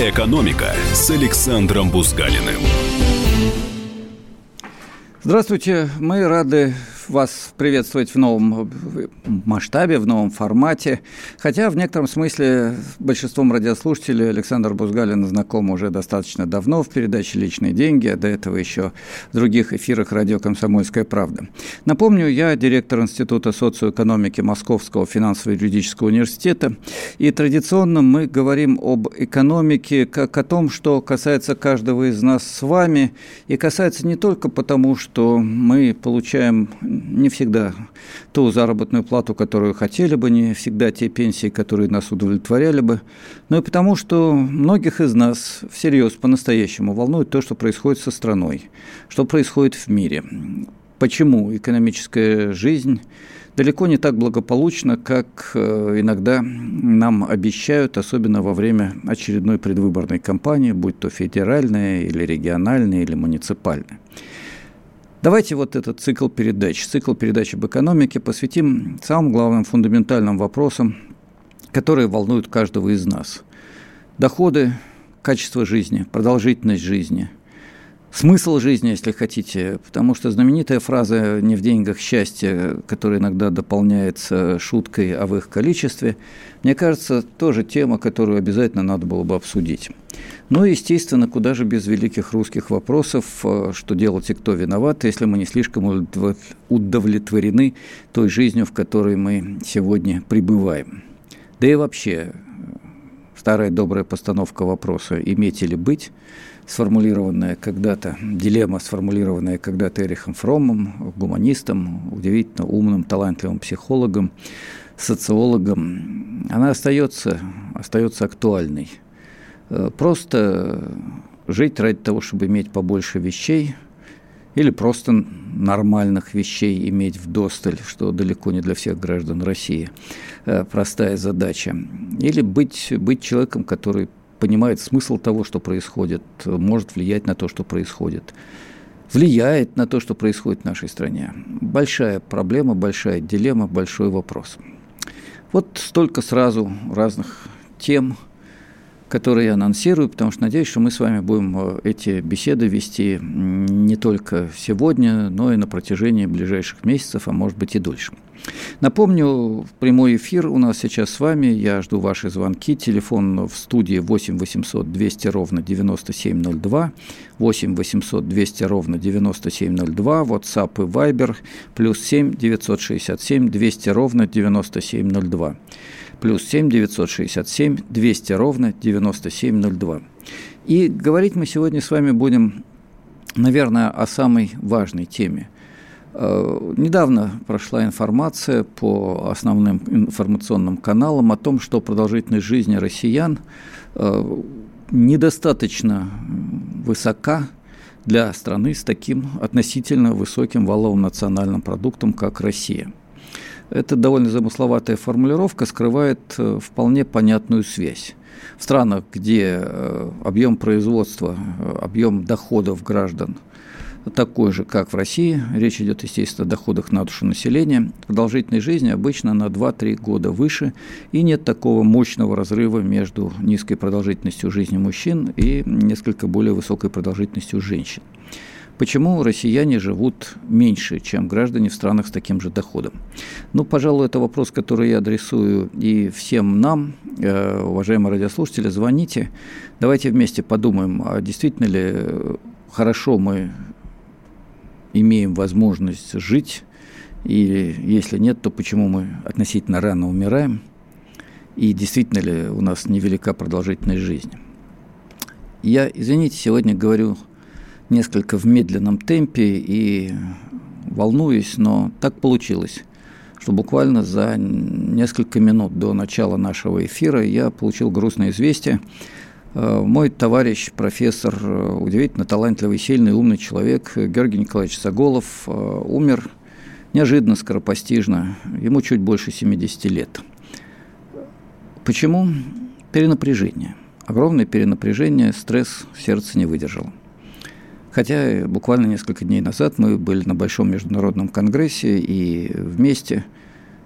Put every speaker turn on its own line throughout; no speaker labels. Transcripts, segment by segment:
«Экономика» с Александром Бузгалиным.
Здравствуйте, мы рады вас приветствовать в новом масштабе, в новом формате. Хотя в некотором смысле большинством радиослушателей Александр Бузгалин знаком уже достаточно давно в передаче «Личные деньги», а до этого еще в других эфирах радио «Комсомольская правда». Напомню, я директор Института социоэкономики Московского финансово-юридического университета, и традиционно мы говорим об экономике как о том, что касается каждого из нас с вами, и касается не только потому, что мы получаем не всегда ту заработную плату, которую хотели бы, не всегда те пенсии, которые нас удовлетворяли бы, но и потому, что многих из нас всерьез по-настоящему волнует то, что происходит со страной, что происходит в мире. Почему экономическая жизнь далеко не так благополучна, как э, иногда нам обещают, особенно во время очередной предвыборной кампании, будь то федеральная или региональная или муниципальная. Давайте вот этот цикл передач, цикл передач об экономике посвятим самым главным фундаментальным вопросам, которые волнуют каждого из нас. Доходы, качество жизни, продолжительность жизни, смысл жизни, если хотите, потому что знаменитая фраза «не в деньгах счастье», которая иногда дополняется шуткой о их количестве, мне кажется, тоже тема, которую обязательно надо было бы обсудить. Ну и, естественно, куда же без великих русских вопросов, э, что делать и кто виноват, если мы не слишком удовлетворены той жизнью, в которой мы сегодня пребываем. Да и вообще, старая добрая постановка вопроса «иметь или быть», сформулированная когда-то, дилемма, сформулированная когда-то Эрихом Фромом, гуманистом, удивительно умным, талантливым психологом, социологом, она остается, остается актуальной – Э, просто жить ради того, чтобы иметь побольше вещей, или просто нормальных вещей иметь в досталь, что далеко не для всех граждан России. Э, простая задача. Или быть, быть человеком, который понимает смысл того, что происходит, может влиять на то, что происходит влияет на то, что происходит в нашей стране. Большая проблема, большая дилемма, большой вопрос. Вот столько сразу разных тем – которые я анонсирую, потому что надеюсь, что мы с вами будем э, эти беседы вести не только сегодня, но и на протяжении ближайших месяцев, а может быть и дольше. Напомню, прямой эфир у нас сейчас с вами. Я жду ваши звонки. Телефон в студии 8 800 200 ровно 9702. 8 800 200 ровно 9702. WhatsApp и Viber плюс 7 967 200 ровно 9702 плюс 7 967 200 ровно 9702. И говорить мы сегодня с вами будем, наверное, о самой важной теме. Э, недавно прошла информация по основным информационным каналам о том, что продолжительность жизни россиян э, недостаточно высока для страны с таким относительно высоким валовым национальным продуктом, как Россия – эта довольно замысловатая формулировка скрывает э, вполне понятную связь. В странах, где э, объем производства, э, объем доходов граждан такой же, как в России, речь идет, естественно, о доходах на душу населения, продолжительность жизни обычно на 2-3 года выше, и нет такого мощного разрыва между низкой продолжительностью жизни мужчин и несколько более высокой продолжительностью женщин. Почему россияне живут меньше, чем граждане в странах с таким же доходом? Ну, пожалуй, это вопрос, который я адресую и всем нам, э, уважаемые радиослушатели, звоните. Давайте вместе подумаем, а действительно ли хорошо мы имеем возможность жить, и если нет, то почему мы относительно рано умираем, и действительно ли у нас невелика продолжительность жизни. Я, извините, сегодня говорю несколько в медленном темпе и волнуюсь, но так получилось, что буквально за несколько минут до начала нашего эфира я получил грустное известие. Э, мой товарищ, профессор, э, удивительно талантливый, сильный, умный человек Георгий Николаевич Саголов э, умер неожиданно, скоропостижно. Ему чуть больше 70 лет. Почему? Перенапряжение. Огромное перенапряжение, стресс, сердце не выдержало. Хотя буквально несколько дней назад мы были на большом международном конгрессе и вместе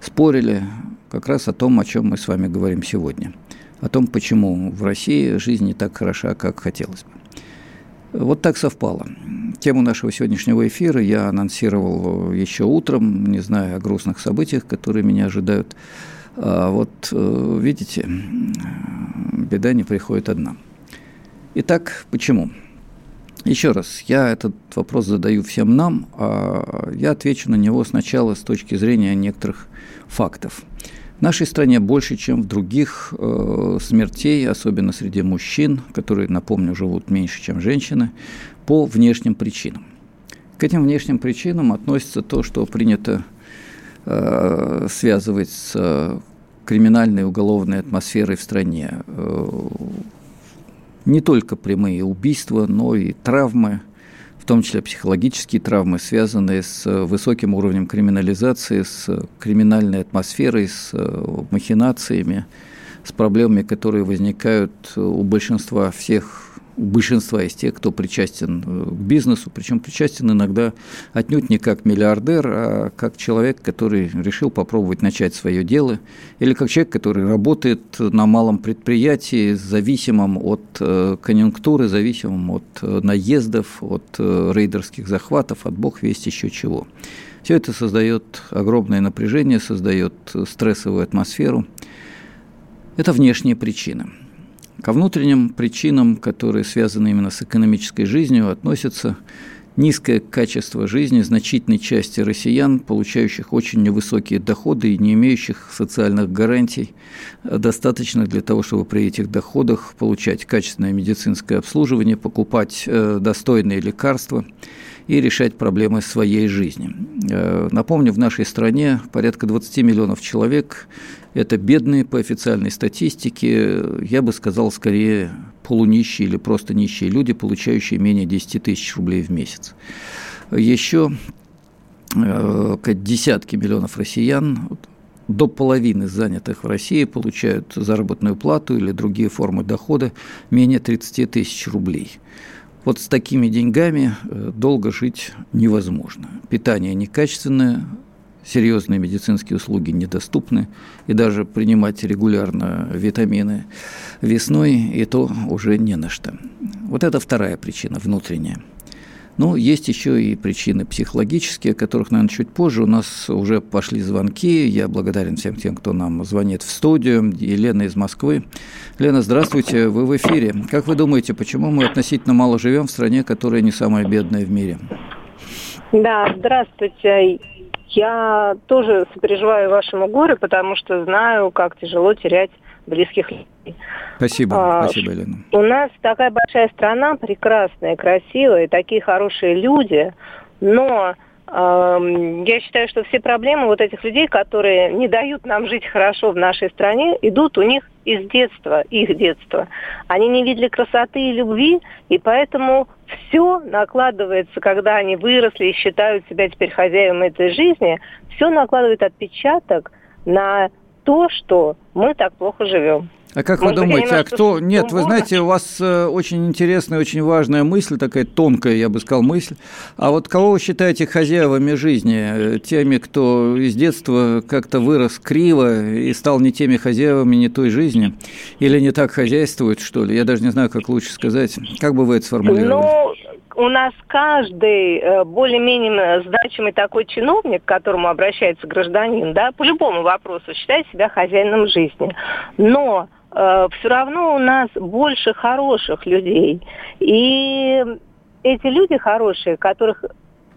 спорили как раз о том, о чем мы с вами говорим сегодня. о том, почему в России жизнь не так хороша, как хотелось бы. Вот так совпало. Тему нашего сегодняшнего эфира я анонсировал еще утром, не знаю о грустных событиях, которые меня ожидают. А вот э, видите, беда не приходит одна. Итак, почему? Еще раз, я этот вопрос задаю всем нам, а я отвечу на него сначала с точки зрения некоторых фактов. В нашей стране больше, чем в других э, смертей, особенно среди мужчин, которые, напомню, живут меньше, чем женщины, по внешним причинам. К этим внешним причинам относится то, что принято э, связывать с криминальной уголовной атмосферой в стране. Э, не только прямые убийства, но и травмы, в том числе психологические травмы, связанные с высоким уровнем криминализации, с криминальной атмосферой, с э, махинациями, с проблемами, которые возникают у большинства всех большинства из тех, кто причастен э, к бизнесу, причем причастен иногда отнюдь не как миллиардер, а как человек, который решил попробовать начать свое дело, или как человек, который работает на малом предприятии, зависимом от э, конъюнктуры, зависимом от э, наездов, от рейдерских захватов, от бог весть еще чего. Все это создает огромное напряжение, создает стрессовую атмосферу. Это внешние причины – Ко внутренним причинам, которые связаны именно с экономической жизнью, относятся низкое качество жизни значительной части россиян, получающих очень невысокие доходы и не имеющих социальных гарантий, достаточных для того, чтобы при этих доходах получать качественное медицинское обслуживание, покупать э, достойные лекарства и решать проблемы своей жизни. Э, напомню, в нашей стране порядка 20 миллионов человек это бедные по официальной статистике, я бы сказал, скорее полунищие или просто нищие люди, получающие менее 10 тысяч рублей в месяц. Еще э, десятки миллионов россиян, до половины занятых в России получают заработную плату или другие формы дохода менее 30 тысяч рублей. Вот с такими деньгами э, долго жить невозможно. Питание некачественное, серьезные медицинские услуги недоступны, и даже принимать регулярно витамины весной, и то уже не на что. Вот это вторая причина, внутренняя. Ну, есть еще и причины психологические, о которых, наверное, чуть позже. У нас уже пошли звонки. Я благодарен всем тем, кто нам звонит в студию. Елена из Москвы. Лена, здравствуйте, вы в эфире. Как вы думаете, почему мы относительно мало живем в стране, которая не самая бедная в мире?
Да, здравствуйте. Я тоже сопереживаю вашему горю, потому что знаю, как тяжело терять близких людей.
Спасибо, а, спасибо, Елена.
У нас такая большая страна, прекрасная, красивая, такие хорошие люди, но я считаю, что все проблемы вот этих людей, которые не дают нам жить хорошо в нашей стране, идут у них из детства, их детства. Они не видели красоты и любви, и поэтому все накладывается, когда они выросли и считают себя теперь хозяевами этой жизни, все накладывает отпечаток на то, что мы так плохо живем.
А как Может вы думаете, а кто... Нет, вы знаете, у вас э, очень интересная, очень важная мысль, такая тонкая, я бы сказал, мысль. А вот кого вы считаете хозяевами жизни? Э, теми, кто из детства как-то вырос криво и стал не теми хозяевами, не той жизни? Или не так хозяйствует, что ли? Я даже не знаю, как лучше сказать. Как бы вы это сформулировали?
Ну, у нас каждый э, более-менее значимый такой чиновник, к которому обращается гражданин, да, по любому вопросу считает себя хозяином жизни. Но э, все равно у нас больше хороших людей. И эти люди хорошие, которых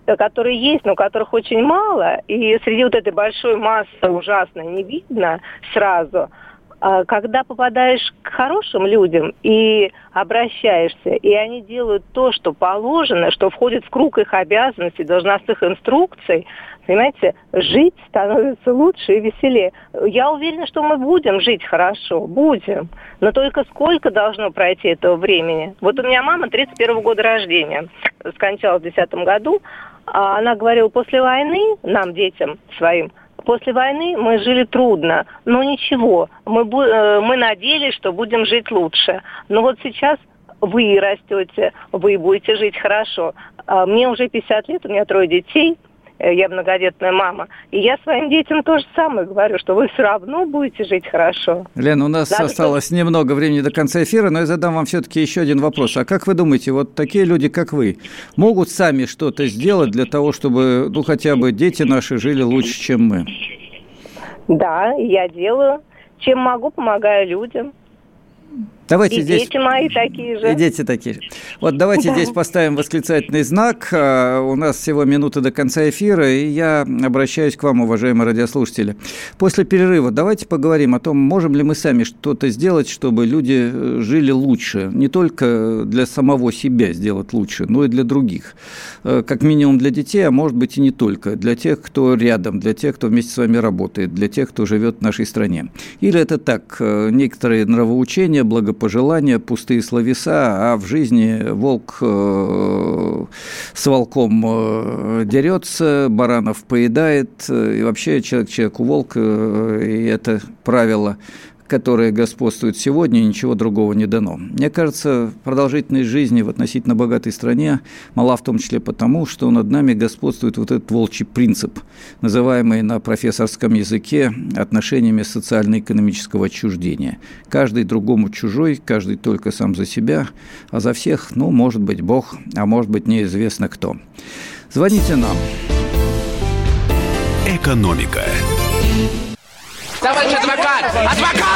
которые есть, но которых очень мало, и среди вот этой большой массы ужасной не видно сразу – когда попадаешь к хорошим людям и обращаешься, и они делают то, что положено, что входит в круг их обязанностей, должностных инструкций, понимаете, жить становится лучше и веселее. Я уверена, что мы будем жить хорошо, будем. Но только сколько должно пройти этого времени? Вот у меня мама 31 года рождения, скончалась в 2010 году. А она говорила, после войны нам, детям своим, После войны мы жили трудно, но ничего, мы, э, мы надеялись, что будем жить лучше. Но вот сейчас вы растете, вы будете жить хорошо. А мне уже 50 лет, у меня трое детей, я многодетная мама. И я своим детям то же самое говорю, что вы все равно будете жить хорошо.
Лена, у нас Надо осталось чтобы... немного времени до конца эфира, но я задам вам все-таки еще один вопрос. А как вы думаете, вот такие люди, как вы, могут сами что-то сделать для того, чтобы, ну, хотя бы дети наши жили лучше, чем мы?
Да, я делаю. Чем могу, помогаю людям.
Давайте
и
здесь...
дети мои такие же.
И дети такие же. Вот давайте здесь поставим восклицательный знак. А, у нас всего минуты до конца эфира, и я обращаюсь к вам, уважаемые радиослушатели. После перерыва давайте поговорим о том, можем ли мы сами что-то сделать, чтобы люди э, жили лучше. Не только для самого себя сделать лучше, но и для других. Э, как минимум для детей, а может быть и не только. Для тех, кто рядом, для тех, кто вместе с вами работает, для тех, кто живет в нашей стране. Или это так, э, некоторые нравоучения, благополучие пожелания, пустые словеса, а в жизни волк э, с волком э, дерется, баранов поедает, и вообще человек человеку волк, э, и это правило которое господствует сегодня, ничего другого не дано. Мне кажется, продолжительность жизни в относительно богатой стране мала в том числе потому, что над нами господствует вот этот волчий принцип, называемый на профессорском языке отношениями социально-экономического отчуждения. Каждый другому чужой, каждый только сам за себя, а за всех, ну, может быть, Бог, а может быть, неизвестно кто. Звоните нам.
Экономика.
Товарищ адвокат! Адвокат!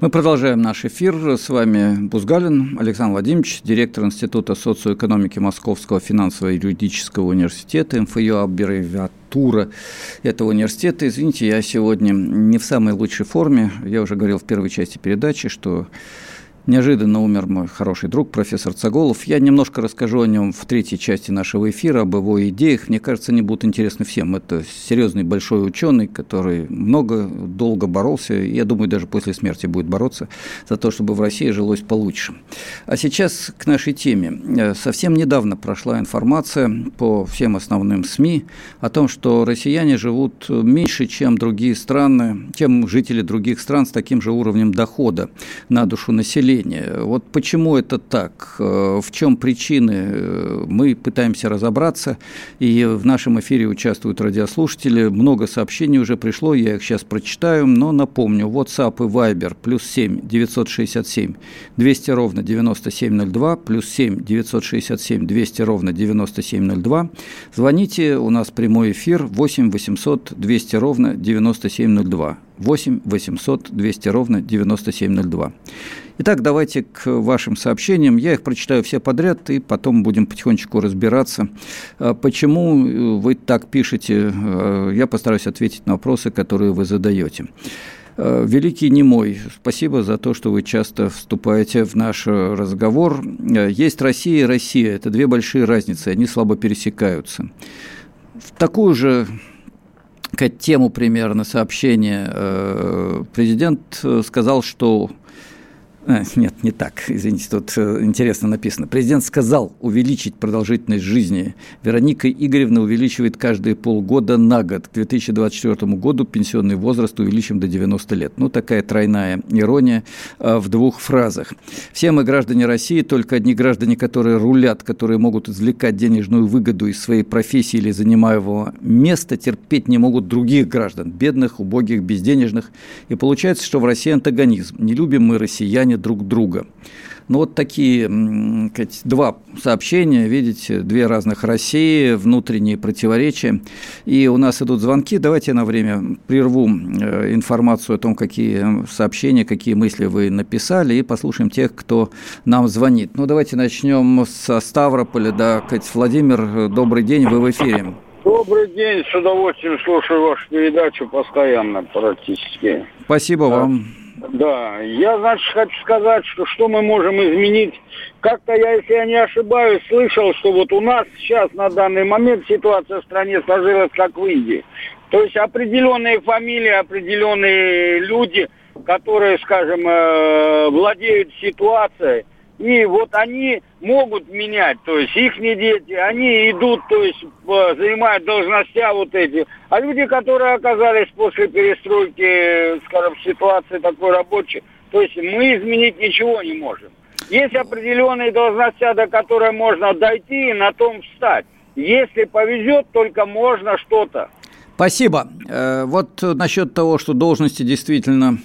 Мы продолжаем наш эфир. С вами Бузгалин Александр Владимирович, директор Института социоэкономики Московского финансово-юридического университета, МФЮ аббревиатура этого университета. Извините, я сегодня не в самой лучшей форме. Я уже говорил в первой части передачи, что Неожиданно умер мой хороший друг, профессор Цаголов. Я немножко расскажу о нем в третьей части нашего эфира, об его идеях. Мне кажется, они будут интересны всем. Это серьезный большой ученый, который много, долго боролся, и, я думаю, даже после смерти будет бороться за то, чтобы в России жилось получше. А сейчас к нашей теме. Э, совсем недавно прошла информация по всем основным СМИ о том, что россияне живут меньше, чем другие страны, чем жители других стран с таким же уровнем дохода на душу населения населения. Вот почему это так? Э, в чем причины? Э, мы пытаемся разобраться, и в нашем эфире участвуют радиослушатели. Много сообщений уже пришло, я их сейчас прочитаю, но напомню, WhatsApp и Viber плюс 7 967 200 ровно 9702, плюс 7 967 200 ровно 9702. Звоните, у нас прямой эфир 8 800 200 ровно 9702. 8 800 200 ровно 9702. Итак, давайте к вашим сообщениям. Я их прочитаю все подряд, и потом будем потихонечку разбираться. А почему вы так пишете? А, я постараюсь ответить на вопросы, которые вы задаете. А, Великий немой, спасибо за то, что вы часто вступаете в наш разговор. Есть Россия и Россия. Это две большие разницы, они слабо пересекаются. В такую же тему примерно сообщения э, президент сказал, что нет, не так. Извините, тут э, интересно написано. Президент сказал увеличить продолжительность жизни. Вероника Игоревна увеличивает каждые полгода на год. К 2024 году пенсионный возраст увеличим до 90 лет. Ну, такая тройная ирония э, в двух фразах. Все мы граждане России, только одни граждане, которые рулят, которые могут извлекать денежную выгоду из своей профессии или занимаемого места, терпеть не могут других граждан, бедных, убогих, безденежных. И получается, что в России антагонизм. Не любим мы россияне понимание друг друга. Ну, вот такие два сообщения, видите, две разных России, внутренние противоречия. И у нас идут звонки. Давайте я на время прерву э, информацию о том, какие сообщения, какие мысли вы написали, и послушаем тех, кто нам звонит. Ну, давайте начнем со Ставрополя. Да, Кать Владимир, добрый день, вы в эфире.
Добрый день, с удовольствием слушаю вашу передачу постоянно практически.
Спасибо да. вам.
Да, я, значит, хочу сказать, что что мы можем изменить. Как-то я, если я не ошибаюсь, слышал, что вот у нас сейчас на данный момент ситуация в стране сложилась как в Индии. То есть определенные фамилии, определенные люди которые, скажем, э, владеют ситуацией, и вот они могут менять, то есть их не дети, они идут, то есть занимают должностя вот эти. А люди, которые оказались после перестройки, скажем, ситуации такой рабочей, то есть мы изменить ничего не можем. Есть определенные должности, до которой можно дойти и на том встать. Если повезет, только можно что-то.
Спасибо. Э, вот насчет того, что должности действительно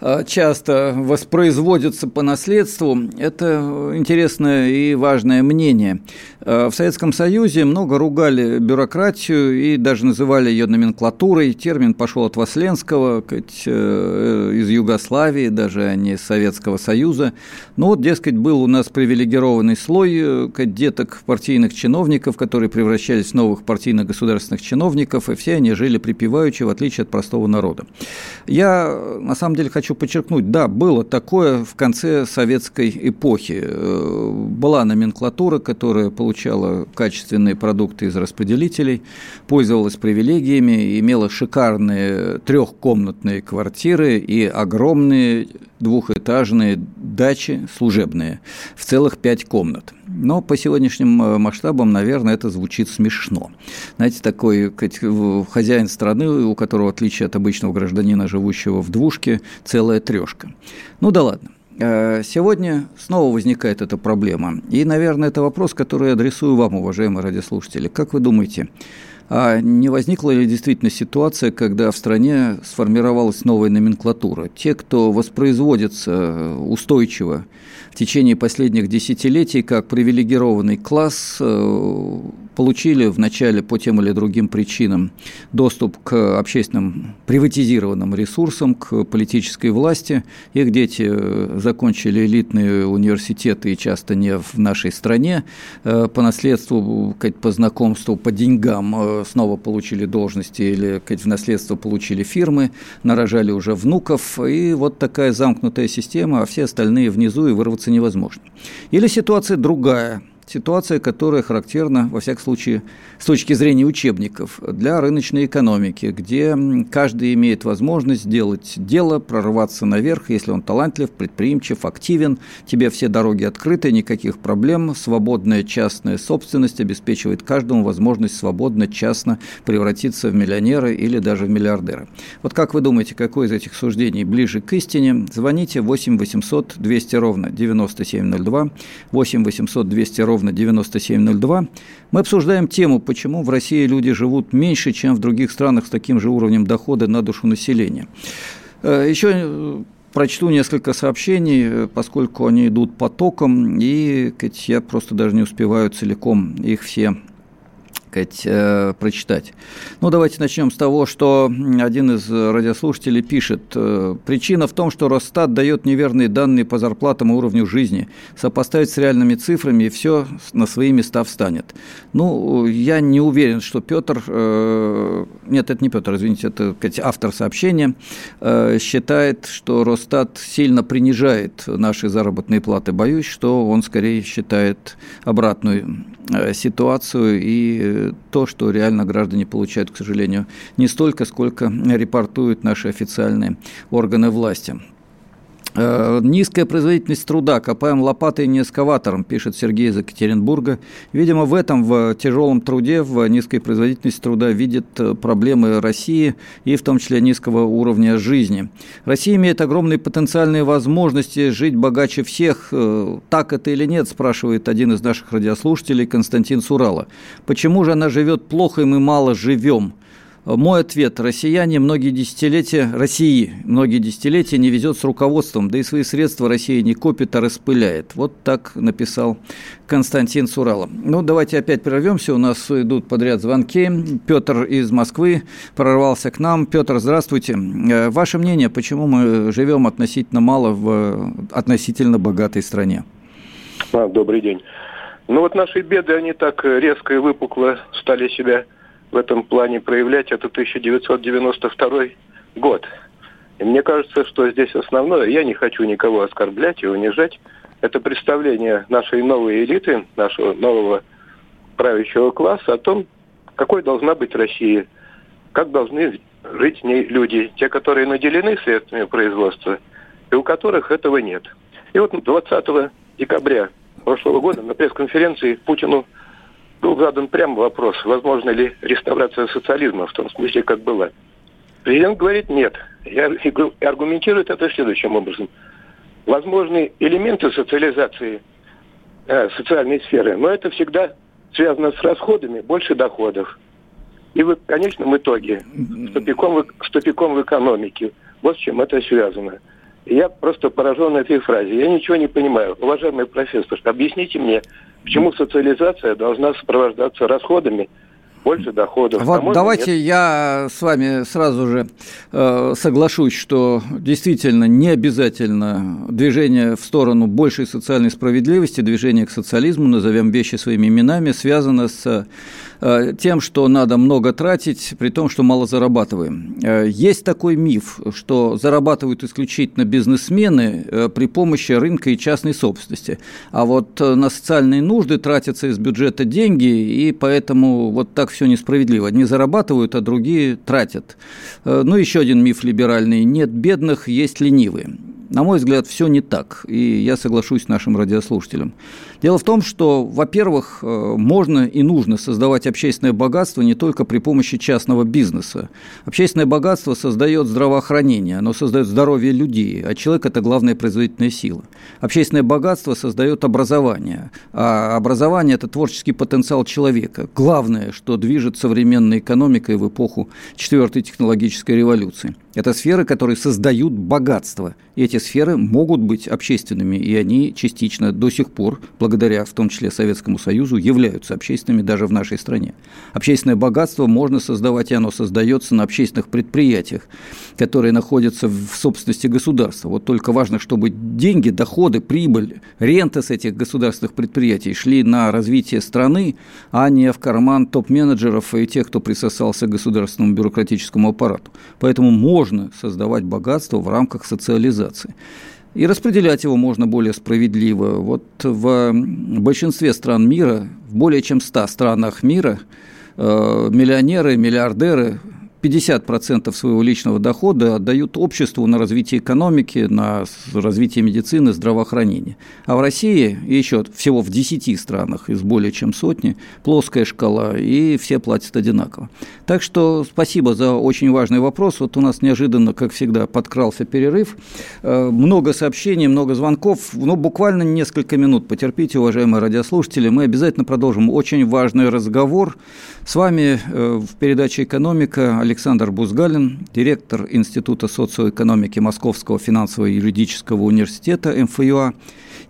Э, часто воспроизводятся по наследству, это интересное и важное мнение. Э, в Советском Союзе много ругали бюрократию и даже называли ее номенклатурой. Термин пошел от Васленского, из Югославии, даже а не из Советского Союза. Но вот, дескать, был у нас привилегированный слой деток партийных чиновников, которые превращались в новых партийных государственных чиновников, и все они жили припеваючи, в отличие от простого народа. Я, на самом деле, хочу подчеркнуть, да, было такое в конце советской эпохи. Э, была номенклатура, которая получала качественные продукты из распределителей, пользовалась привилегиями, имела шикарные трехкомнатные квартиры и огромные двухэтажные дачи служебные в целых пять комнат. Но по сегодняшним э, масштабам, наверное, это звучит смешно. Знаете, такой хозяин страны, у которого, в отличие от обычного гражданина, живущего в двушке, целая трешка. Ну да ладно. Э, сегодня снова возникает эта проблема. И, наверное, это вопрос, который я адресую вам, уважаемые радиослушатели. Как вы думаете, а не возникла ли действительно ситуация, когда в стране сформировалась новая номенклатура? Те, кто воспроизводится устойчиво в течение последних десятилетий как привилегированный класс, э, получили вначале по тем или другим причинам доступ к общественным приватизированным ресурсам, к политической власти. Их дети э, закончили элитные университеты и часто не в нашей стране. Э, по наследству, по знакомству, по деньгам э, снова получили должности или в наследство получили фирмы, нарожали уже внуков. И вот такая замкнутая система, а все остальные внизу и вырваться невозможно. Или ситуация другая – Ситуация, которая характерна, во всяком случае, с точки зрения учебников, для рыночной экономики, где каждый имеет возможность сделать дело, прорваться наверх, если он талантлив, предприимчив, активен, тебе все дороги открыты, никаких проблем, свободная частная собственность обеспечивает каждому возможность свободно, частно превратиться в миллионера или даже в миллиардера. Вот как вы думаете, какое из этих суждений ближе к истине? Звоните 8 800 200 ровно 9702, 8 800 200 ровно ровно 9702. Мы обсуждаем тему, почему в России люди живут меньше, чем в других странах с таким же уровнем дохода на душу населения. Э, Еще э, прочту несколько сообщений, э, поскольку они идут потоком, и я просто даже не успеваю целиком их все сказать, э, прочитать. Ну, давайте начнем с того, что один из радиослушателей пишет. «Э, Причина в том, что Росстат дает неверные данные по зарплатам и уровню жизни. Сопоставить с реальными цифрами, и все на свои места встанет. Ну, я не уверен, что Петр, э, нет, это не Петр, извините, это сказать, автор сообщения, считает, что Росстат сильно принижает наши заработные платы. Боюсь, что он скорее считает обратную ситуацию и то, что реально граждане получают, к сожалению, не столько, сколько репортуют наши официальные органы власти. Э, низкая производительность труда, копаем лопатой, не эскаватором, пишет Сергей из Екатеринбурга. Видимо, в этом, в тяжелом труде, в низкой производительности труда видит э, проблемы России и в том числе низкого уровня жизни. Россия имеет огромные потенциальные возможности жить богаче всех. Э, так это или нет, спрашивает один из наших радиослушателей Константин Сурала. Почему же она живет плохо и мы мало живем? Мой ответ. Россияне многие десятилетия, России многие десятилетия не везет с руководством, да и свои средства Россия не копит, а распыляет. Вот так написал Константин Сурала. Ну, давайте опять прервемся. У нас идут подряд звонки. Петр из Москвы прорвался к нам. Петр, здравствуйте. Э, ваше мнение, почему мы живем относительно мало в относительно богатой стране?
А, добрый день. Ну вот наши беды, они так резко и выпукло стали себя в этом плане проявлять, это 1992 год. И мне кажется, что здесь основное, я не хочу никого оскорблять и унижать, это представление нашей новой элиты, нашего нового правящего класса о том, какой должна быть Россия, как должны жить в ней люди, те, которые наделены средствами производства, и у которых этого нет. И вот 20 декабря прошлого года на пресс-конференции Путину был задан прям вопрос, возможно ли реставрация социализма в том смысле, как была. Президент говорит нет. И аргументирует это следующим образом. Возможны элементы социализации э, социальной сферы, но это всегда связано с расходами, больше доходов. И в конечном итоге с тупиком, с тупиком в экономике. Вот с чем это связано. Я просто поражен этой фразе. Я ничего не понимаю. Уважаемый профессор, объясните мне, почему социализация должна сопровождаться расходами, больше доходов.
Вот а давайте нет. я с вами сразу же э, соглашусь, что действительно не обязательно движение в сторону большей социальной справедливости, движение к социализму, назовем вещи своими именами, связано с тем, что надо много тратить, при том, что мало зарабатываем. Э, есть такой миф, что зарабатывают исключительно бизнесмены э, при помощи рынка и частной собственности. А вот на социальные нужды тратятся из бюджета деньги, и поэтому вот так все несправедливо. Одни зарабатывают, а другие тратят. Ну, еще один миф либеральный. Нет бедных, есть ленивые. На мой взгляд, все не так, и я соглашусь с нашим радиослушателем. Дело в том, что, во-первых, э, можно и нужно создавать общественное богатство не только при помощи частного бизнеса. Общественное богатство создает здравоохранение, оно создает здоровье людей, а человек – это главная производительная сила. Общественное богатство создает образование, а образование – это творческий потенциал человека. Главное, что движет современной экономикой в эпоху четвертой технологической революции. Это сферы, которые создают богатство. И эти сферы могут быть общественными, и они частично до сих пор, благодаря в том числе Советскому Союзу, являются общественными даже в нашей стране. Общественное богатство можно создавать, и оно создается на общественных предприятиях, которые находятся в собственности государства. Вот только важно, чтобы деньги, доходы, прибыль, рента с этих государственных предприятий шли на развитие страны, а не в карман топ-менеджеров и тех, кто присосался к государственному бюрократическому аппарату. Поэтому можно создавать богатство в рамках социализации. И распределять его можно более справедливо. Вот в большинстве стран мира, в более чем 100 странах мира, э, миллионеры, миллиардеры 50% своего личного дохода отдают обществу на развитие экономики, на развитие медицины, здравоохранения. А в России еще всего в 10 странах из более чем сотни плоская шкала, и все платят одинаково. Так что спасибо за очень важный вопрос. Вот у нас неожиданно, как всегда, подкрался перерыв. Э, много сообщений, много звонков. Ну, буквально несколько минут. Потерпите, уважаемые радиослушатели. Мы обязательно продолжим очень важный разговор. С вами э, в передаче «Экономика» Александр Бузгалин, директор Института социоэкономики Московского финансово-юридического университета МФЮА.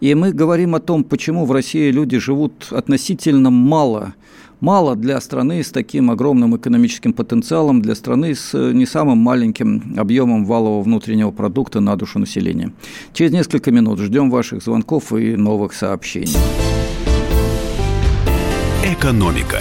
И мы говорим о том, почему в России люди живут относительно мало мало для страны с таким огромным экономическим потенциалом, для страны с э, не самым маленьким объемом валового внутреннего продукта на душу населения. Через несколько минут ждем ваших звонков и новых сообщений.
Экономика.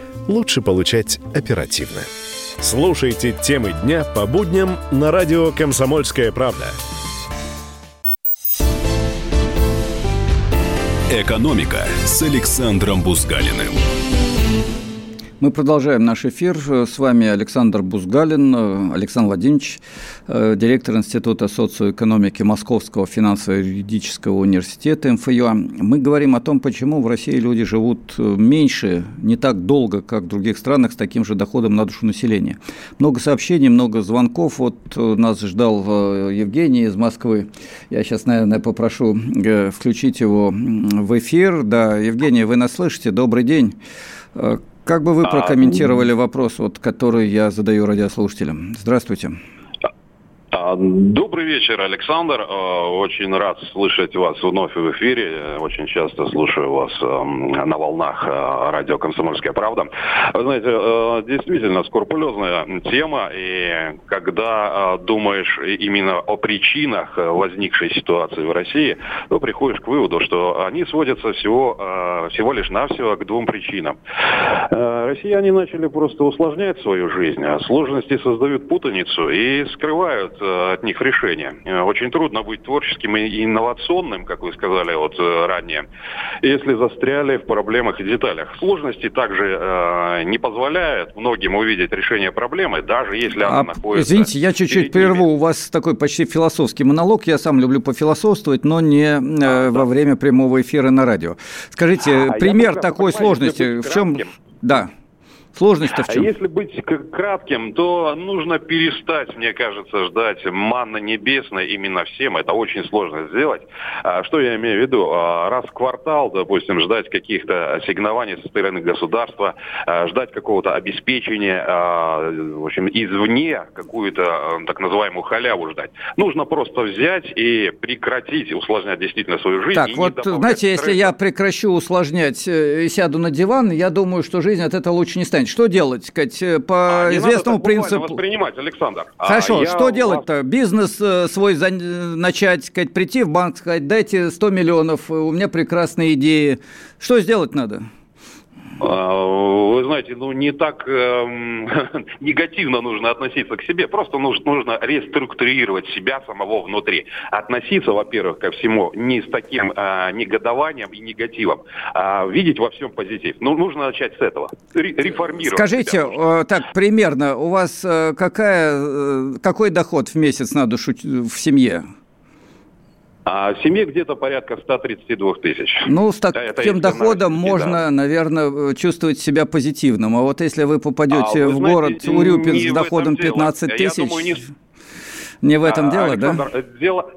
лучше получать оперативно. Слушайте темы дня по будням на радио «Комсомольская правда».
«Экономика» с Александром Бузгалиным.
Мы продолжаем наш эфир. С вами Александр Бузгалин, Александр Владимирович, э, директор Института социоэкономики Московского финансово-юридического университета МФЮА. Мы говорим о том, почему в России люди живут меньше, не так долго, как в других странах с таким же доходом на душу населения. Много сообщений, много звонков. Вот нас ждал э, Евгений из Москвы. Я сейчас, наверное, попрошу э, включить его в эфир. Да, Евгений, вы нас слышите? Добрый день. Как бы вы а, прокомментировали а, вопрос, вот, который я задаю радиослушателям? Здравствуйте.
Добрый вечер, Александр. А, очень рад слышать вас вновь в эфире. Очень часто слушаю вас на волнах а, радио «Комсомольская правда». Вы знаете, действительно скрупулезная тема. И когда думаешь именно о причинах возникшей ситуации в России, то приходишь к выводу, что они сводятся всего, всего лишь навсего к двум причинам. Россияне начали просто усложнять свою жизнь, сложности создают путаницу и скрывают Э, от них решения. Э, очень трудно быть творческим и инновационным, как вы сказали вот э, ранее, если застряли в проблемах и деталях. Сложности также э, не позволяют многим увидеть решение проблемы, даже если она а, находится...
Извините, я чуть-чуть прерву. У вас такой почти философский монолог. Я сам люблю пофилософствовать, но не э, а, во да. время прямого эфира на радио. Скажите, а, пример такой сложности в чем... Да. Сложность-то в чем?
А если быть кратким, то нужно перестать, мне кажется, ждать манна небесной именно всем. Это очень сложно сделать. А что я имею в виду? А, раз в квартал, допустим, ждать каких-то ассигнований со стороны государства, ждать какого-то обеспечения, в общем, извне какую-то так называемую халяву ждать. Нужно просто взять и прекратить усложнять действительно свою жизнь.
Так, вот, знаете, если я прекращу усложнять э, и сяду на диван, я думаю, что жизнь от этого лучше не станет. Что делать? Сказать, э, по а, известному принципу...
воспринимать, Александр.
А Хорошо, а что делать-то? Вас... Бизнес э, свой за... начать, сказать, прийти в банк, сказать, дайте 100 миллионов, у меня прекрасные идеи. Что сделать надо?
А, вы знаете, ну не так эм, негативно нужно относиться к себе, просто нужно, нужно реструктурировать себя самого внутри. Относиться, во-первых, ко всему не с таким э, негодованием и негативом, а видеть во всем позитив. Ну, нужно начать с этого. Реформировать.
Скажите, э, так, примерно, у вас э, какая, э, какой доход в месяц на душу в семье?
А в семье где-то порядка 132 тысяч.
Ну, с таким да, доходом можно, да. наверное, чувствовать себя позитивным. А вот если вы попадете а, вы в знаете, город Урюпинск с доходом 15 тысяч... Думаю, не... не в этом а, дело, Александр, да?
Дело,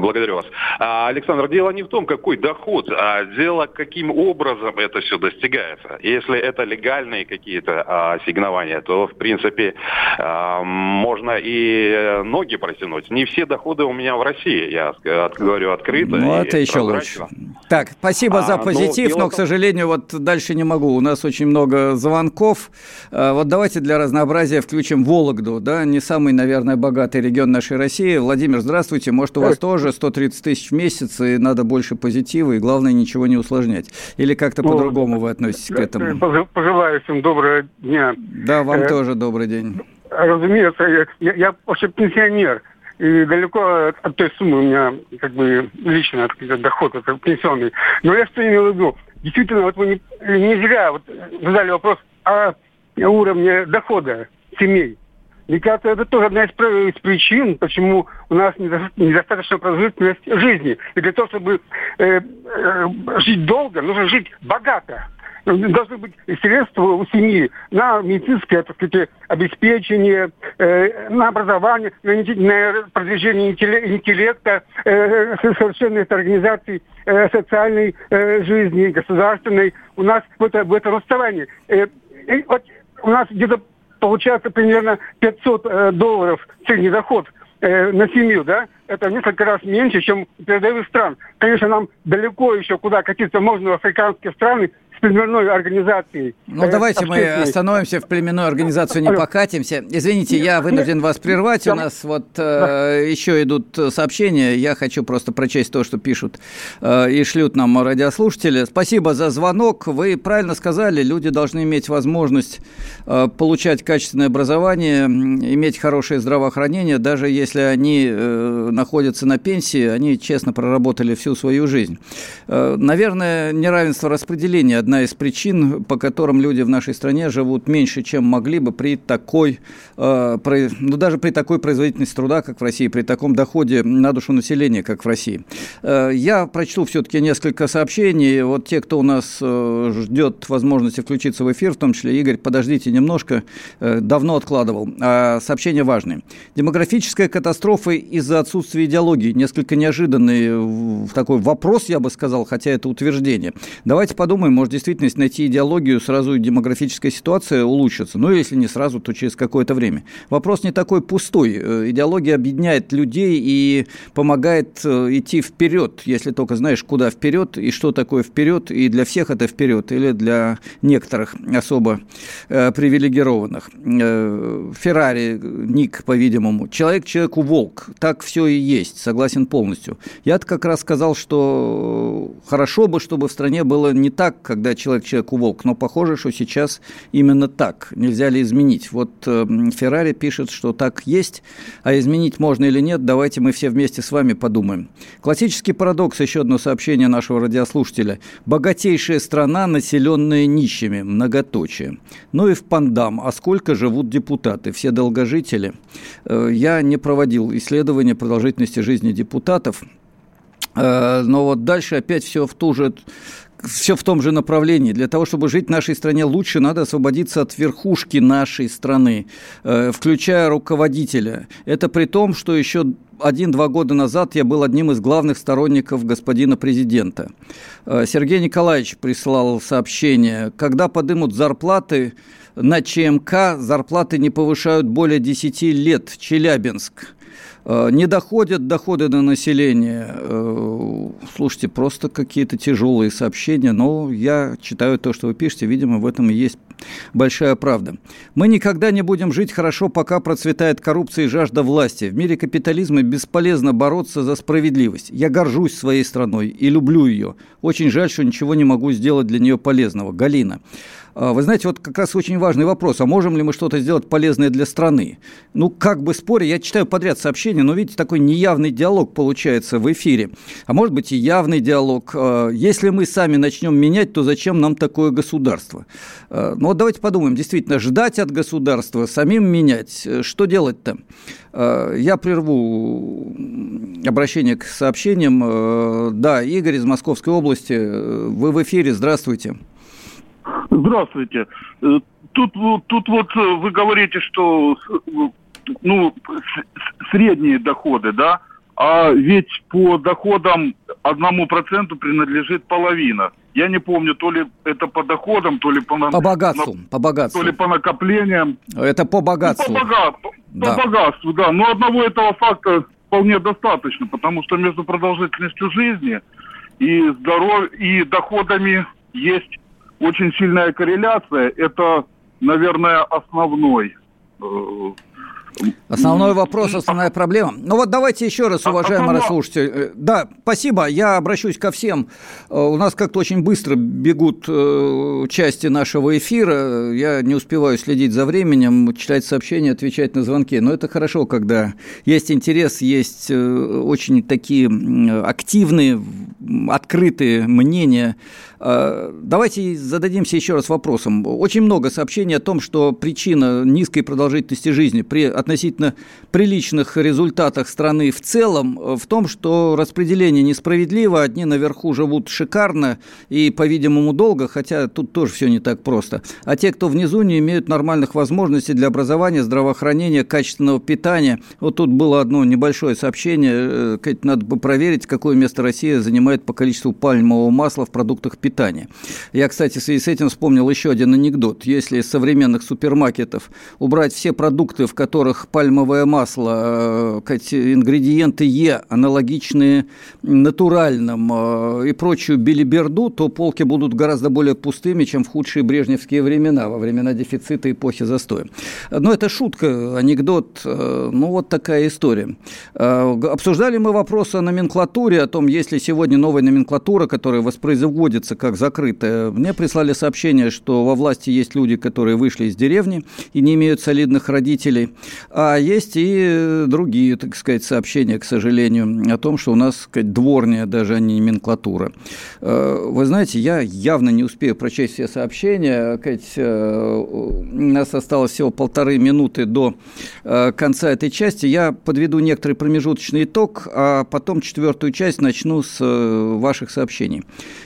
благодарю вас. А, Александр, дело не в том, какой доход, а дело, каким образом это все достигается. Если это легальные какие-то а, ассигнования, то, в принципе, а, можно и ноги протянуть. Не все доходы у меня в России, я говорю открыто.
Ну, это еще лучше. Так, спасибо за позитив, но, но, к сожалению, вот дальше не могу. У нас очень много звонков. Вот давайте для разнообразия включим Вологду, да, не самый, наверное, богатый регион нашей России. Владимир, здравствуйте. Может, у вас тоже 130 тысяч в месяц, и надо больше позитива, и главное ничего не усложнять. Или как-то ну, по-другому вы относитесь к этому?
Пожелаю всем доброго дня.
Да, вам э, тоже добрый день.
Разумеется, я, я, я вообще пенсионер, и далеко от той суммы у меня как бы лично от, доход это пенсионный. Но я что имел в виду? Действительно, вот вы не, не зря вот задали вопрос о уровне дохода семей. Мне кажется, это тоже одна из причин, почему у нас недостаточно продолжительность жизни. И для того, чтобы э, э, жить долго, нужно жить богато. Должны быть средства у семьи на медицинское так сказать, обеспечение, э, на образование, на, на продвижение интеллекта, э, совершенные организации э, социальной э, жизни, государственной. У нас в, это, в этом расставании. Э, вот у нас где-то получается примерно 500 э, долларов средний доход э, на семью, да, это несколько раз меньше, чем у передовых стран. Конечно, нам далеко еще куда катиться можно в африканские страны, с племенной организацией.
Ну, э, давайте мы остановимся в племенную организацию, не покатимся. Извините, я вынужден вас прервать. У нас вот э, еще идут сообщения. Я хочу просто прочесть то, что пишут э, и шлют нам радиослушатели. Спасибо за звонок. Вы правильно сказали, люди должны иметь возможность э, получать качественное образование, иметь хорошее здравоохранение, даже если они э, находятся на пенсии, они честно проработали всю свою жизнь. Э, наверное, неравенство распределения одна из причин, по которым люди в нашей стране живут меньше, чем могли бы при такой, э, ну, даже при такой производительности труда, как в России, при таком доходе на душу населения, как в России. Э, я прочту все-таки несколько сообщений. Вот те, кто у нас э, ждет возможности включиться в эфир, в том числе Игорь, подождите немножко, давно откладывал. А сообщения важные. Демографическая катастрофа из-за отсутствия идеологии. Несколько неожиданный такой вопрос, я бы сказал, хотя это утверждение. Давайте подумаем, может, действительно, найти идеологию, сразу демографическая ситуация улучшится. Ну, если не сразу, то через какое-то время. Вопрос не такой пустой. Э, идеология объединяет людей и помогает э, идти вперед, если только знаешь, куда вперед и что такое вперед, и для всех это вперед, или для некоторых особо э, привилегированных. Э, Феррари, Ник, по-видимому. Человек человеку волк. Так все и есть, согласен полностью. Я как раз сказал, что хорошо бы, чтобы в стране было не так, когда человек человеку волк, но похоже, что сейчас именно так. Нельзя ли изменить? Вот э, Феррари пишет, что так есть, а изменить можно или нет, давайте мы все вместе с вами подумаем. Классический парадокс, еще одно сообщение нашего радиослушателя. Богатейшая страна, населенная нищими, многоточие. Ну и в Пандам, а сколько живут депутаты? Все долгожители? Э, я не проводил исследования продолжительности жизни депутатов, э, но вот дальше опять все в ту же все в том же направлении. Для того, чтобы жить в нашей стране лучше, надо освободиться от верхушки нашей страны, э, включая руководителя. Это при том, что еще один-два года назад я был одним из главных сторонников господина президента. Э, Сергей Николаевич прислал сообщение, когда подымут зарплаты на ЧМК, зарплаты не повышают более 10 лет. Челябинск. Э, не доходят доходы на население. Э, слушайте, просто какие-то тяжелые сообщения, но я читаю то, что вы пишете, видимо, в этом и есть большая правда. Мы никогда не будем жить хорошо, пока процветает коррупция и жажда власти. В мире капитализма бесполезно бороться за справедливость. Я горжусь своей страной и люблю ее. Очень жаль, что ничего не могу сделать для нее полезного. Галина. А, вы знаете, вот как раз очень важный вопрос, а можем ли мы что-то сделать полезное для страны? Ну, как бы споря, я читаю подряд сообщения, но видите, такой неявный диалог получается в эфире. А может быть и явный диалог. А, если мы сами начнем менять, то зачем нам такое государство? А, ну вот давайте подумаем, действительно, ждать от государства, самим менять, что делать-то? Я прерву обращение к сообщениям. Да, Игорь из Московской области, вы в эфире, здравствуйте.
Здравствуйте. Э, тут, тут вот э, вы говорите, что ну, средние доходы, да? А ведь по доходам одному проценту принадлежит половина. Я не помню, то ли это по доходам, то ли по...
По богатству, на, по богатству.
То ли по накоплениям.
Это по богатству.
Ну, по, бога...
да.
по богатству, да. Но одного этого факта вполне достаточно, потому что между продолжительностью жизни и здоровьем, и доходами есть очень сильная корреляция. Это, наверное, основной э,
Основной вопрос, основная проблема. Ну вот давайте еще раз, уважаемые расслушатели. Э, да, спасибо, я обращусь ко всем. Э, у нас как-то очень быстро бегут части нашего эфира. Я не успеваю следить за временем, читать сообщения, отвечать на звонки. Но это хорошо, когда есть интерес, есть очень такие активные, открытые мнения. Давайте зададимся еще раз вопросом. Очень много сообщений о том, что причина низкой продолжительности жизни при относительно приличных результатах страны в целом э, в том, что распределение несправедливо, одни наверху живут шикарно и, по-видимому, долго, хотя тут тоже все не так просто, а те, кто внизу, не имеют нормальных возможностей для образования, здравоохранения, качественного питания. Вот тут было одно небольшое сообщение, э, надо бы проверить, какое место Россия занимает по количеству пальмового масла в продуктах питания. Я, кстати, в связи с этим вспомнил еще один анекдот. Если из современных супермаркетов убрать все продукты, в которых которых пальмовое масло, э, ингредиенты Е аналогичные натуральным э, и прочую билиберду, то полки будут гораздо более пустыми, чем в худшие брежневские времена, во времена дефицита эпохи застоя. Но это шутка, анекдот, э, ну вот такая история. Обсуждали мы вопрос о номенклатуре, о том, есть ли сегодня новая номенклатура, которая воспроизводится как закрытая. Мне прислали сообщение, что во власти есть люди, которые вышли из деревни и не имеют солидных родителей. А есть и другие, так сказать, сообщения, к сожалению, о том, что у нас, сказать, дворняя даже, а не номенклатура. Э, вы знаете, я явно не успею прочесть все сообщения. Э, у нас осталось всего полторы минуты до э, конца этой части. Я подведу некоторый промежуточный итог, а потом четвертую часть начну с ваших сообщений.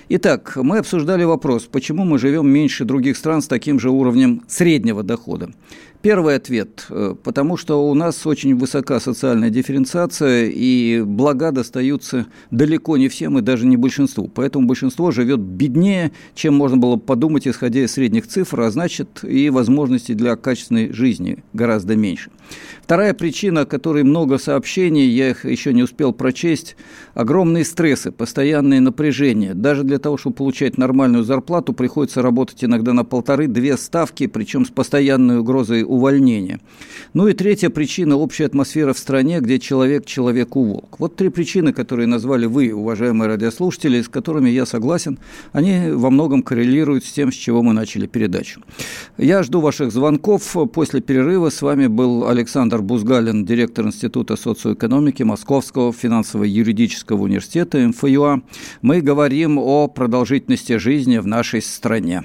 Итак, мы обсуждали вопрос, почему мы живем меньше других стран с таким же уровнем среднего дохода. Первый ответ, э, потому что у нас очень высока социальная дифференциация, и блага достаются далеко не всем и даже не большинству. Поэтому большинство живет беднее, чем можно было подумать, исходя из средних цифр, а значит и возможностей для качественной жизни гораздо меньше. Вторая причина, о которой много сообщений, я их еще не успел прочесть, огромные стрессы, постоянные напряжения. Даже для того, чтобы получать нормальную зарплату, приходится работать иногда на полторы-две ставки, причем с постоянной угрозой увольнения. Ну и третья причина – общая атмосфера в стране, где человек человеку волк. Вот три причины, которые назвали вы, уважаемые радиослушатели, с которыми я согласен. Они во многом коррелируют с тем, с чего мы начали передачу. Я жду ваших звонков. После перерыва с вами был Александр Бузгалин, директор Института социоэкономики Московского финансово-юридического университета МФЮА. Мы говорим о продолжительности жизни в нашей стране.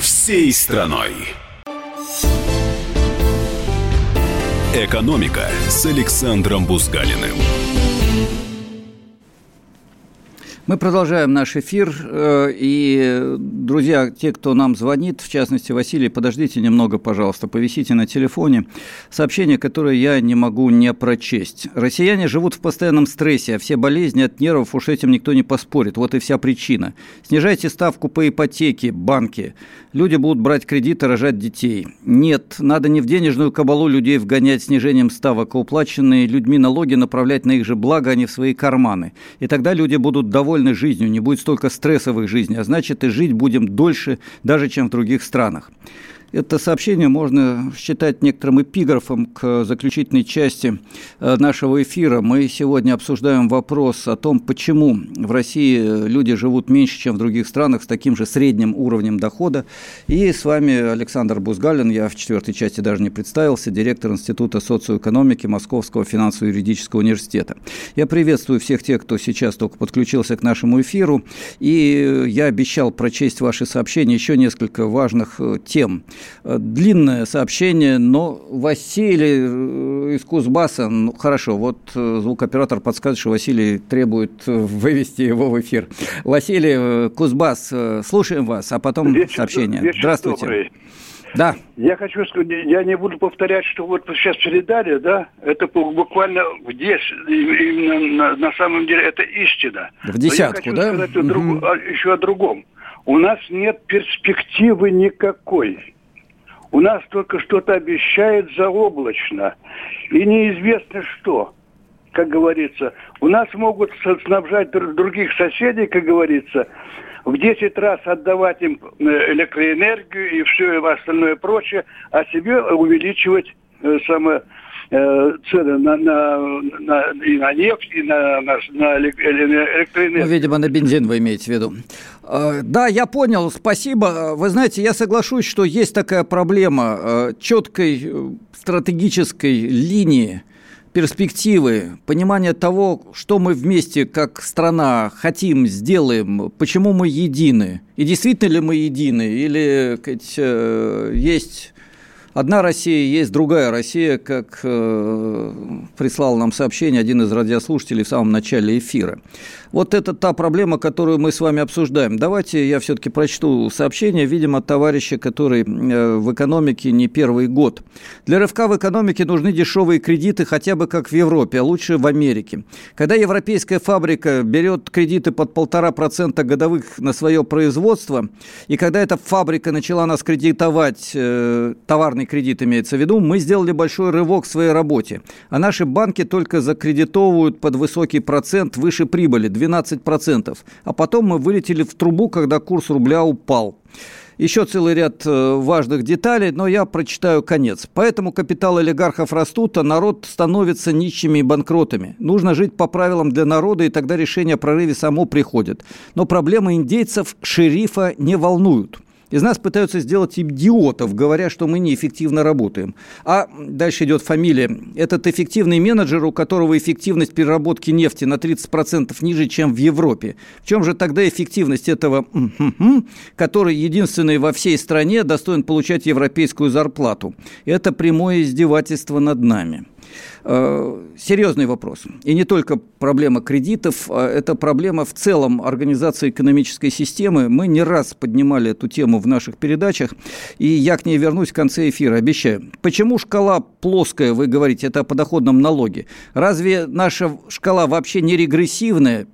всей страной. «Экономика» с Александром Бузгалиным.
Мы продолжаем наш эфир. Э, и, друзья, те, кто нам звонит, в частности, Василий, подождите немного, пожалуйста, повисите на телефоне. Сообщение, которое я не могу не прочесть. Россияне живут в постоянном стрессе, а все болезни от нервов уж этим никто не поспорит. Вот и вся причина. Снижайте ставку по ипотеке, банки. Люди будут брать кредиты, рожать детей. Нет, надо не в денежную кабалу людей вгонять снижением ставок, а уплаченные людьми налоги направлять на их же благо, а не в свои карманы. И тогда люди будут довольны довольны жизнью, не будет столько стрессовых жизней, а значит и жить будем дольше, даже чем в других странах. Это сообщение можно считать некоторым эпиграфом к заключительной части э, нашего эфира. Мы сегодня обсуждаем вопрос о том, почему в России люди живут меньше, чем в других странах с таким же средним уровнем дохода. И с вами Александр Бузгалин, я в четвертой части даже не представился, директор Института социоэкономики Московского финансово-юридического университета. Я приветствую всех тех, кто сейчас только подключился к нашему эфиру. И я обещал прочесть ваши сообщения еще несколько важных э, тем – длинное сообщение, но Василий э, из Кузбасса, ну хорошо, вот э, звукоператор подсказывает, что Василий требует вывести его в эфир. Василий, Кузбасс, слушаем вас, а потом вечер, сообщение. Вечер Здравствуйте. Добрый.
Да. Я хочу сказать, я не буду повторять, что вот сейчас передали, да, это буквально 10, именно на, на самом деле это истина.
В десятку,
я хочу
да?
сказать о друг, еще о другом. У нас нет перспективы никакой. У нас только что-то обещает заоблачно. И неизвестно что, как говорится. У нас могут снабжать других соседей, как говорится, в 10 раз отдавать им э, электроэнергию и все остальное прочее, а себе увеличивать э, самое Э, цены на, на, на, и на нефть, и на, на, на электроэнергию.
Ну, видимо, на бензин вы имеете в виду. Э, да, я понял, спасибо. Вы знаете, я соглашусь, что есть такая проблема э, четкой стратегической линии перспективы, понимание того, что мы вместе как страна хотим, сделаем, почему мы едины. И действительно ли мы едины, или сказать, есть Одна Россия, есть другая Россия, как э, прислал нам сообщение один из радиослушателей в самом начале эфира. Вот это та проблема, которую мы с вами обсуждаем. Давайте я все-таки прочту сообщение, видимо, товарища, который э, в экономике не первый год. Для рывка в экономике нужны дешевые кредиты, хотя бы как в Европе, а лучше в Америке. Когда европейская фабрика берет кредиты под полтора процента годовых на свое производство, и когда эта фабрика начала нас кредитовать, э, товарный кредит имеется в виду, мы сделали большой рывок в своей работе. А наши банки только закредитовывают под высокий процент выше прибыли, 12%. А потом мы вылетели в трубу, когда курс рубля упал. Еще целый ряд э, важных деталей, но я прочитаю конец. Поэтому капитал олигархов растут, а народ становится нищими и банкротами. Нужно жить по правилам для народа, и тогда решение о прорыве само приходит. Но проблемы индейцев шерифа не волнуют. Из нас пытаются сделать идиотов, говоря, что мы неэффективно работаем. А дальше идет фамилия. Этот эффективный менеджер, у которого эффективность переработки нефти на 30% ниже, чем в Европе. В чем же тогда эффективность этого, который единственный во всей стране достоин получать европейскую зарплату? Это прямое издевательство над нами. Э, серьезный вопрос. И не только проблема кредитов, а это проблема в целом организации экономической системы. Мы не раз поднимали эту тему в наших передачах, и я к ней вернусь в конце эфира, обещаю. Почему шкала плоская, вы говорите, это о подоходном налоге? Разве наша шкала вообще не регрессивная?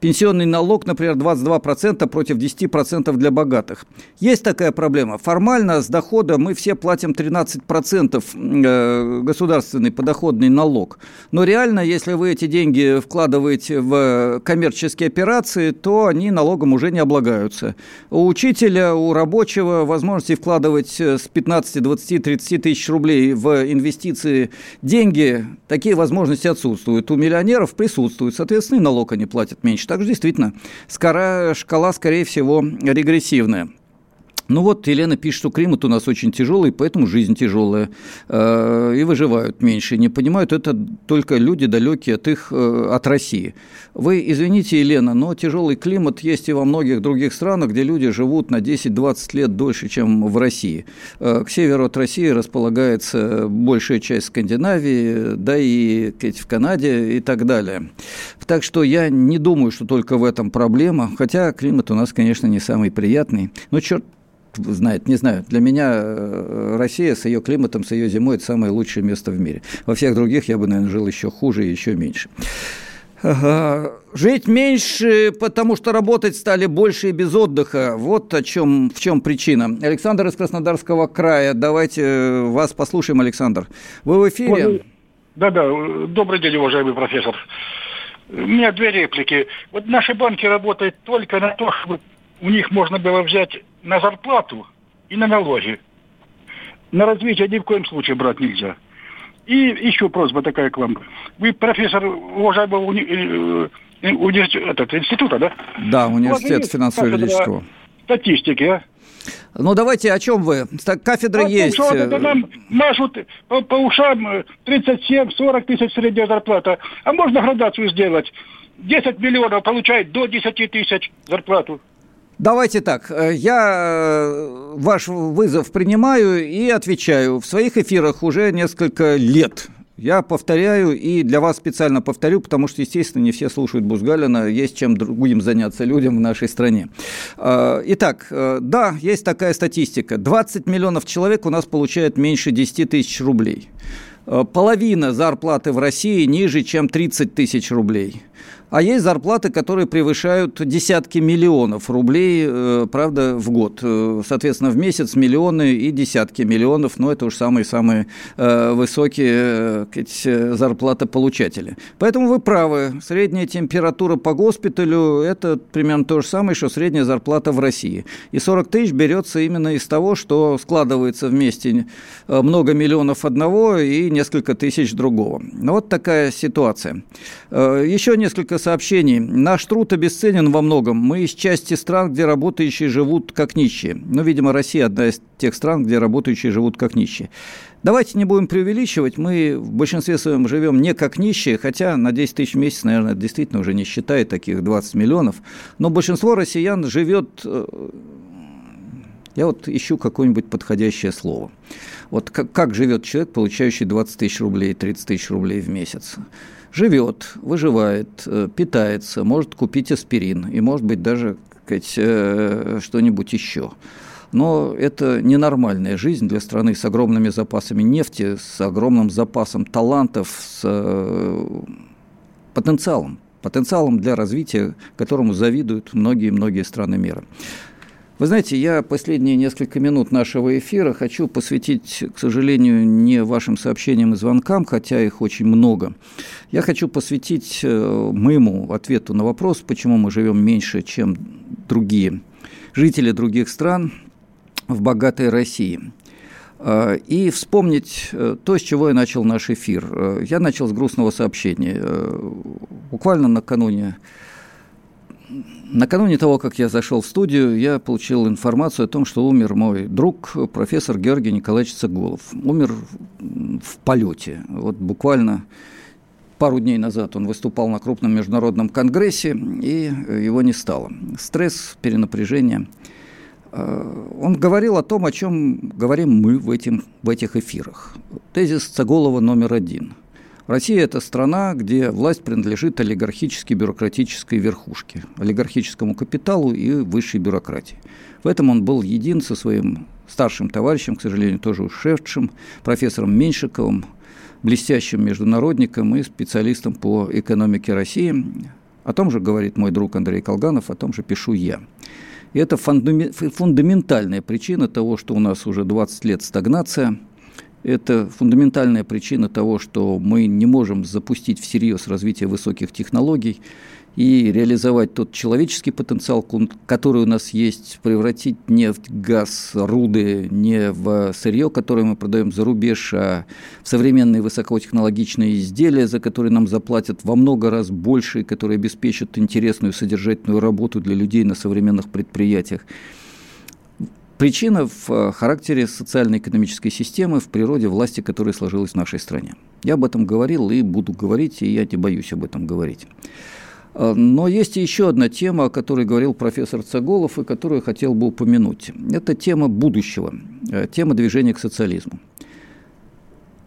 Пенсионный налог, например, 22% против 10% для богатых. Есть такая проблема. Формально с дохода мы все платим 13% э, государственный подоходный налог. Но реально, если вы эти деньги вкладываете в коммерческие операции, то они налогом уже не облагаются. У учителя, у рабочего возможности вкладывать с 15, 20, 30 тысяч рублей в инвестиции деньги, такие возможности отсутствуют. У миллионеров присутствуют, соответственно, и налог они платят меньше. Так же действительно, скоро, шкала, скорее всего, регрессивная. Ну вот Елена пишет, что климат у нас очень тяжелый, поэтому жизнь тяжелая. Э, и выживают меньше. Не понимают это только люди, далекие от их, э, от России. Вы извините, Елена, но тяжелый климат есть и во многих других странах, где люди живут на 10-20 лет дольше, чем в России. Э, к северу от России располагается большая часть Скандинавии, да и в Канаде и так далее. Так что я не думаю, что только в этом проблема, хотя климат у нас, конечно, не самый приятный. Но черт знает, не знаю. Для меня э, Россия с ее климатом, с ее зимой – это самое лучшее место в мире. Во всех других я бы, наверное, жил еще хуже и еще меньше. Жить меньше, потому что работать стали больше и без отдыха. Вот о чем, в чем причина. Александр из Краснодарского края. Давайте э, вас послушаем, Александр. Вы в эфире?
Да-да, добрый день, уважаемый профессор. У меня две реплики. Вот наши банки работают только на то, чтобы у них можно было взять на зарплату и на налоги. На развитие ни в коем случае брать нельзя. И еще просьба такая к вам. Вы профессор уважаемого уни... Э, э, университета, этот, института, да?
Да, университет финансово-юридического.
Статистики, а?
Ну, давайте, о чем вы? Кафедра а есть. Том, что
это нам мажут по, по ушам 37-40 тысяч средняя зарплата. А можно градацию сделать? 10 миллионов получает до 10 тысяч зарплату.
Давайте так, э, я э, ваш вызов принимаю и отвечаю. В своих эфирах уже несколько лет я повторяю и для вас специально повторю, потому что, естественно, не все слушают Бузгалина, есть чем другим заняться людям в нашей стране. Э, итак, да, есть такая статистика. 20 миллионов человек у нас получают меньше 10 тысяч рублей. Половина зарплаты в России ниже, чем 30 тысяч рублей. А есть зарплаты, которые превышают десятки миллионов рублей, э, правда, в год. Э, соответственно, в месяц миллионы и десятки миллионов, но это уж самые-самые э, высокие зарплаты получатели. Поэтому вы правы. Средняя температура по госпиталю – это примерно то же самое, что средняя зарплата в России. И 40 тысяч берется именно из того, что складывается вместе много миллионов одного и несколько тысяч другого. Ну, вот такая ситуация. Еще несколько сообщений. Наш труд обесценен во многом. Мы из части стран, где работающие живут как нищие. Ну, видимо, Россия одна из тех стран, где работающие живут как нищие. Давайте не будем преувеличивать. Мы в большинстве своем живем не как нищие, хотя на 10 тысяч в месяц, наверное, действительно уже не считает таких 20 миллионов. Но большинство россиян живет... Я вот ищу какое-нибудь подходящее слово. Вот как, как живет человек, получающий 20 тысяч рублей, 30 тысяч рублей в месяц? живет, выживает, э, питается, может купить аспирин и, может быть, даже э, что-нибудь еще. Но это ненормальная жизнь для страны с огромными запасами нефти, с огромным запасом талантов, с э, потенциалом, потенциалом для развития, которому завидуют многие-многие страны мира. Вы знаете, я последние несколько минут нашего эфира хочу посвятить, к сожалению, не вашим сообщениям и звонкам, хотя их очень много. Я хочу посвятить э, моему ответу на вопрос, почему мы живем меньше, чем другие жители других стран в богатой России. Э, и вспомнить э, то, с чего я начал наш эфир. Я начал с грустного сообщения. Буквально накануне накануне того, как я зашел в студию, я получил информацию о том, что умер мой друг, профессор Георгий Николаевич Цеголов. Умер в полете. Вот буквально пару дней назад он выступал на крупном международном конгрессе, и его не стало. Стресс, перенапряжение. Э, он говорил о том, о чем говорим мы в, этим, в этих эфирах. Тезис Цеголова номер один – Россия – это страна, где власть принадлежит олигархической бюрократической верхушке, олигархическому капиталу и высшей бюрократии. В этом он был един со своим старшим товарищем, к сожалению, тоже ушедшим, профессором Меньшиковым, блестящим международником и специалистом по экономике России. О том же говорит мой друг Андрей Колганов, о том же пишу я. И это фундаментальная причина того, что у нас уже 20 лет стагнация – это фундаментальная причина того, что мы не можем запустить всерьез развитие высоких технологий и реализовать тот человеческий потенциал, который у нас есть, превратить нефть, газ, руды не в сырье, которое мы продаем за рубеж, а в современные высокотехнологичные изделия, за которые нам заплатят во много раз больше, и которые обеспечат интересную содержательную работу для людей на современных предприятиях. Причина в э, характере социально-экономической системы, в природе власти, которая сложилась в нашей стране. Я об этом говорил и буду говорить, и я не боюсь об этом говорить. Э, но есть еще одна тема, о которой говорил профессор Цаголов, и которую хотел бы упомянуть. Это тема будущего, э, тема движения к социализму.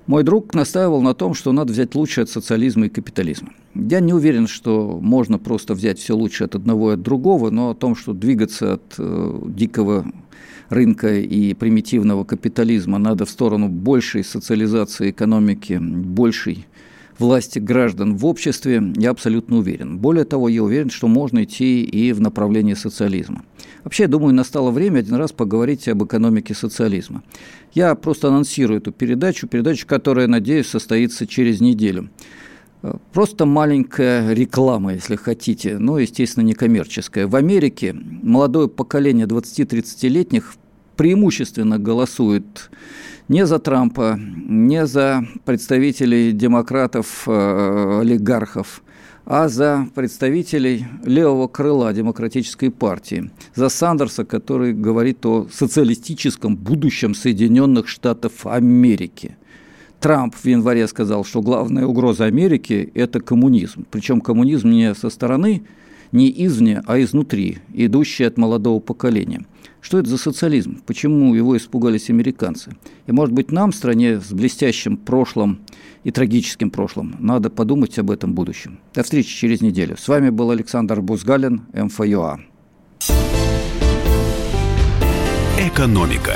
Мой друг настаивал на том, что надо взять лучшее от социализма и капитализма. Я не уверен, что можно просто взять все лучшее от одного и от другого, но о том, что двигаться от э, дикого рынка и примитивного капитализма, надо в сторону большей социализации экономики, большей власти граждан в обществе, я абсолютно уверен. Более того, я уверен, что можно идти и в направлении социализма. Вообще, я думаю, настало время один раз поговорить об экономике социализма. Я просто анонсирую эту передачу, передачу, которая, надеюсь, состоится через неделю. Просто маленькая реклама, если хотите, но, естественно, не коммерческая. В Америке молодое поколение 20-30-летних преимущественно голосует не за Трампа, не за представителей демократов, э, олигархов, а за представителей левого крыла демократической партии, за Сандерса, который говорит о социалистическом будущем Соединенных Штатов Америки. Трамп в январе сказал, что главная угроза Америки – это коммунизм. Причем коммунизм не со стороны, не извне, а изнутри, идущий от молодого поколения. Что это за социализм? Почему его испугались американцы? И, может быть, нам, стране с блестящим прошлым и трагическим прошлым, надо подумать об этом будущем. До встречи через неделю. С вами был Александр Бузгалин, МФЮА.
Экономика